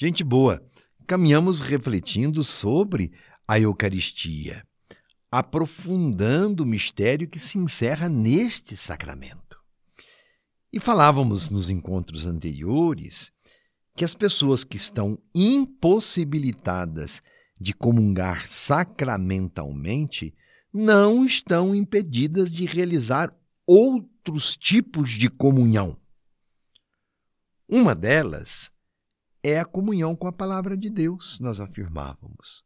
Gente boa, caminhamos refletindo sobre a Eucaristia, aprofundando o mistério que se encerra neste sacramento. E falávamos nos encontros anteriores que as pessoas que estão impossibilitadas de comungar sacramentalmente não estão impedidas de realizar outros tipos de comunhão. Uma delas é a comunhão com a palavra de Deus, nós afirmávamos,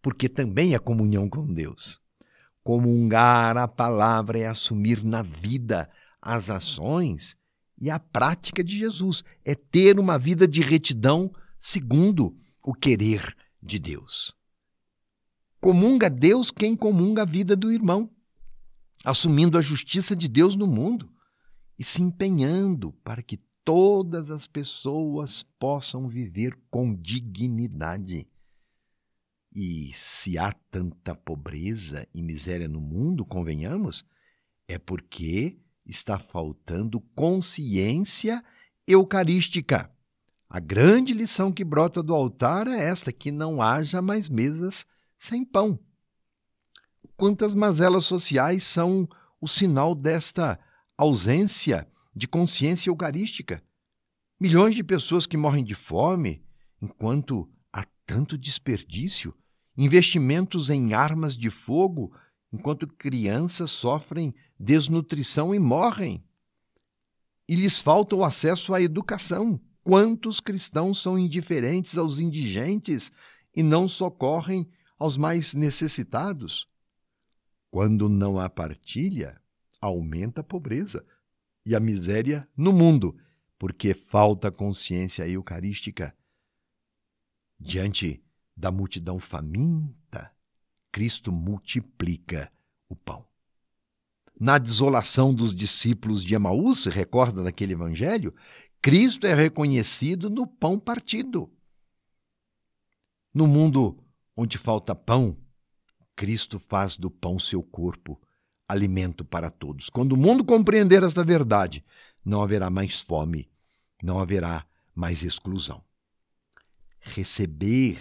porque também é comunhão com Deus. Comungar a palavra é assumir na vida as ações e a prática de Jesus, é ter uma vida de retidão segundo o querer de Deus. Comunga Deus quem comunga a vida do irmão, assumindo a justiça de Deus no mundo e se empenhando para que todas as pessoas possam viver com dignidade. E se há tanta pobreza e miséria no mundo, convenhamos, é porque está faltando consciência eucarística. A grande lição que brota do altar é esta: que não haja mais mesas sem pão. Quantas mazelas sociais são o sinal desta ausência de consciência eucarística. Milhões de pessoas que morrem de fome, enquanto há tanto desperdício, investimentos em armas de fogo, enquanto crianças sofrem desnutrição e morrem. E lhes falta o acesso à educação. Quantos cristãos são indiferentes aos indigentes e não socorrem aos mais necessitados? Quando não há partilha, aumenta a pobreza e a miséria no mundo, porque falta consciência eucarística. Diante da multidão faminta, Cristo multiplica o pão. Na desolação dos discípulos de Emaús, recorda daquele evangelho, Cristo é reconhecido no pão partido. No mundo onde falta pão, Cristo faz do pão seu corpo alimento para todos. Quando o mundo compreender esta verdade, não haverá mais fome, não haverá mais exclusão. Receber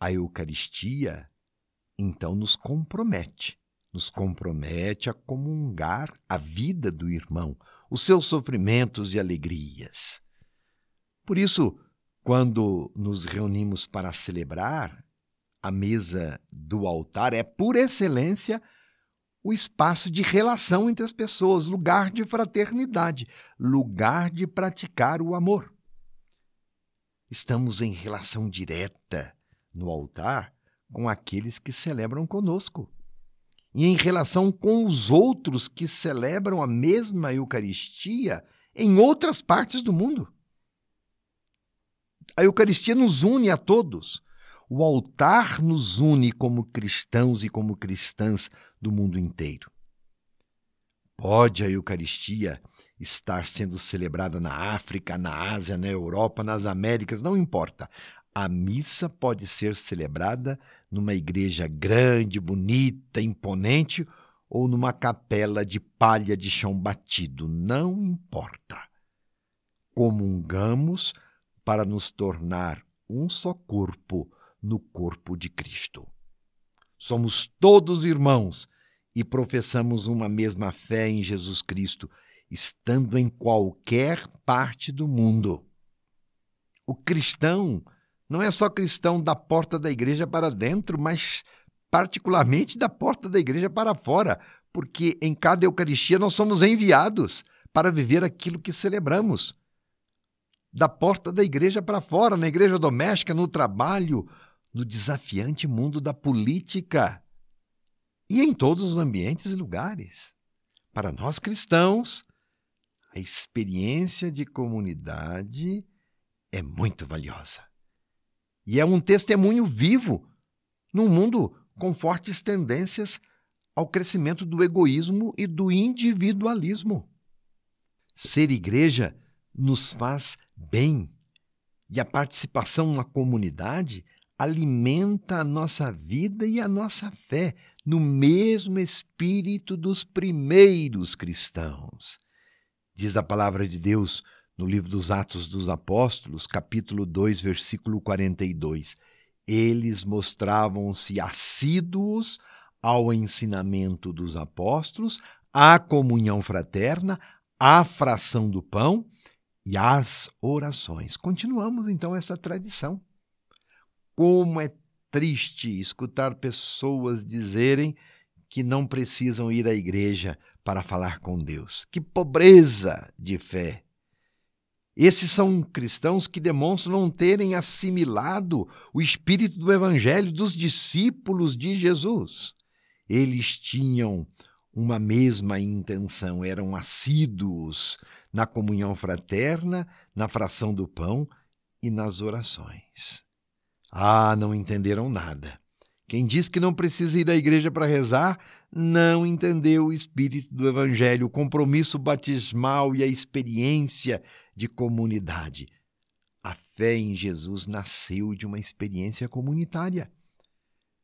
a Eucaristia, então, nos compromete, nos compromete a comungar a vida do irmão, os seus sofrimentos e alegrias. Por isso, quando nos reunimos para celebrar, a mesa do altar é, por excelência, o espaço de relação entre as pessoas, lugar de fraternidade, lugar de praticar o amor. Estamos em relação direta no altar com aqueles que celebram conosco e em relação com os outros que celebram a mesma Eucaristia em outras partes do mundo. A Eucaristia nos une a todos. O altar nos une como cristãos e como cristãs do mundo inteiro. Pode a Eucaristia estar sendo celebrada na África, na Ásia, na Europa, nas Américas, não importa. A missa pode ser celebrada numa igreja grande, bonita, imponente ou numa capela de palha de chão batido, não importa. Comungamos para nos tornar um só corpo no corpo de Cristo. Somos todos irmãos e professamos uma mesma fé em Jesus Cristo, estando em qualquer parte do mundo. O cristão não é só cristão da porta da igreja para dentro, mas particularmente da porta da igreja para fora, porque em cada Eucaristia nós somos enviados para viver aquilo que celebramos. Da porta da igreja para fora, na igreja doméstica, no trabalho, no desafiante mundo da política e em todos os ambientes e lugares. Para nós cristãos, a experiência de comunidade é muito valiosa. E é um testemunho vivo num mundo com fortes tendências ao crescimento do egoísmo e do individualismo. Ser igreja nos faz bem e a participação na comunidade alimenta a nossa vida e a nossa fé no mesmo espírito dos primeiros cristãos. Diz a palavra de Deus no livro dos Atos dos Apóstolos, capítulo 2, versículo 42. Eles mostravam-se assíduos ao ensinamento dos apóstolos, à comunhão fraterna, à fração do pão e às orações. Continuamos então essa tradição. Como é triste escutar pessoas dizerem que não precisam ir à igreja para falar com Deus. Que pobreza de fé! Esses são cristãos que demonstram não terem assimilado o espírito do evangelho dos discípulos de Jesus. Eles tinham uma mesma intenção, eram assíduos na comunhão fraterna, na fração do pão e nas orações. Ah, não entenderam nada. Quem diz que não precisa ir à igreja para rezar, não entendeu o espírito do Evangelho, o compromisso batismal e a experiência de comunidade. A fé em Jesus nasceu de uma experiência comunitária.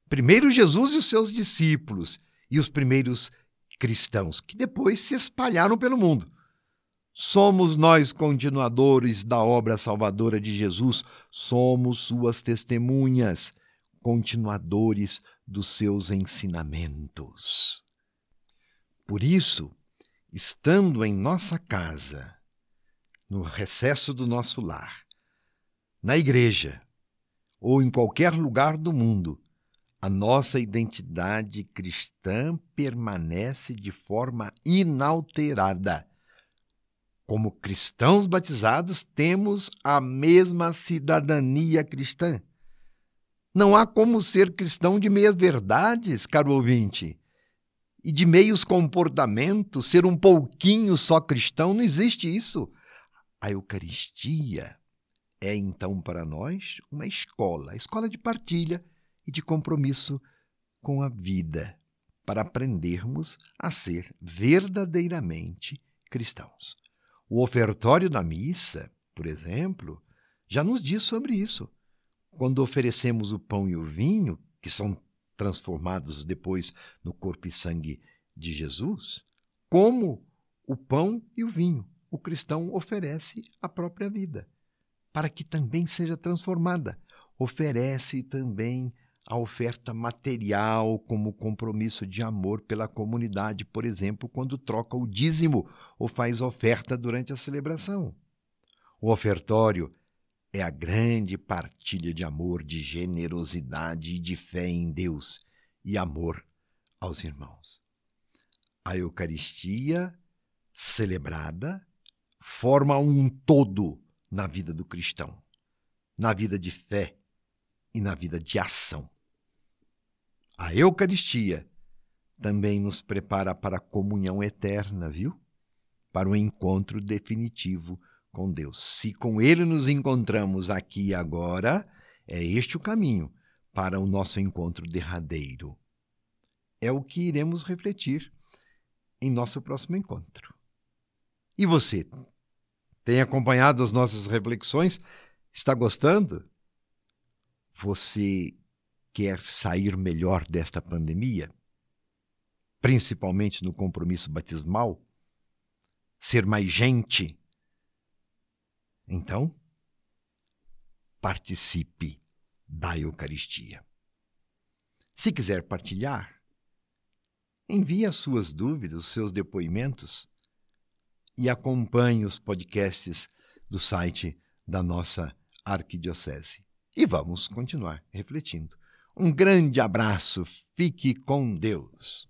Primeiro Jesus e os seus discípulos, e os primeiros cristãos, que depois se espalharam pelo mundo. Somos nós continuadores da obra salvadora de Jesus, somos suas testemunhas, continuadores dos seus ensinamentos. Por isso, estando em nossa casa, no recesso do nosso lar, na igreja ou em qualquer lugar do mundo, a nossa identidade cristã permanece de forma inalterada. Como cristãos batizados, temos a mesma cidadania cristã. Não há como ser cristão de meias verdades, caro ouvinte. E de meios comportamentos, ser um pouquinho só cristão, não existe isso. A Eucaristia é então para nós uma escola, escola de partilha e de compromisso com a vida, para aprendermos a ser verdadeiramente cristãos. O ofertório da missa, por exemplo, já nos diz sobre isso. Quando oferecemos o pão e o vinho, que são transformados depois no corpo e sangue de Jesus, como o pão e o vinho, o cristão oferece a própria vida, para que também seja transformada. Oferece também a oferta material como compromisso de amor pela comunidade, por exemplo, quando troca o dízimo ou faz oferta durante a celebração. O ofertório é a grande partilha de amor, de generosidade e de fé em Deus e amor aos irmãos. A Eucaristia celebrada forma um todo na vida do cristão, na vida de fé e na vida de ação. A Eucaristia também nos prepara para a comunhão eterna, viu? Para o encontro definitivo com Deus. Se com Ele nos encontramos aqui e agora, é este o caminho para o nosso encontro derradeiro. É o que iremos refletir em nosso próximo encontro. E você? Tem acompanhado as nossas reflexões? Está gostando? Você quer sair melhor desta pandemia, principalmente no compromisso batismal, ser mais gente, então participe da Eucaristia. Se quiser partilhar, envie as suas dúvidas, os seus depoimentos e acompanhe os podcasts do site da nossa arquidiocese. E vamos continuar refletindo. Um grande abraço, fique com Deus.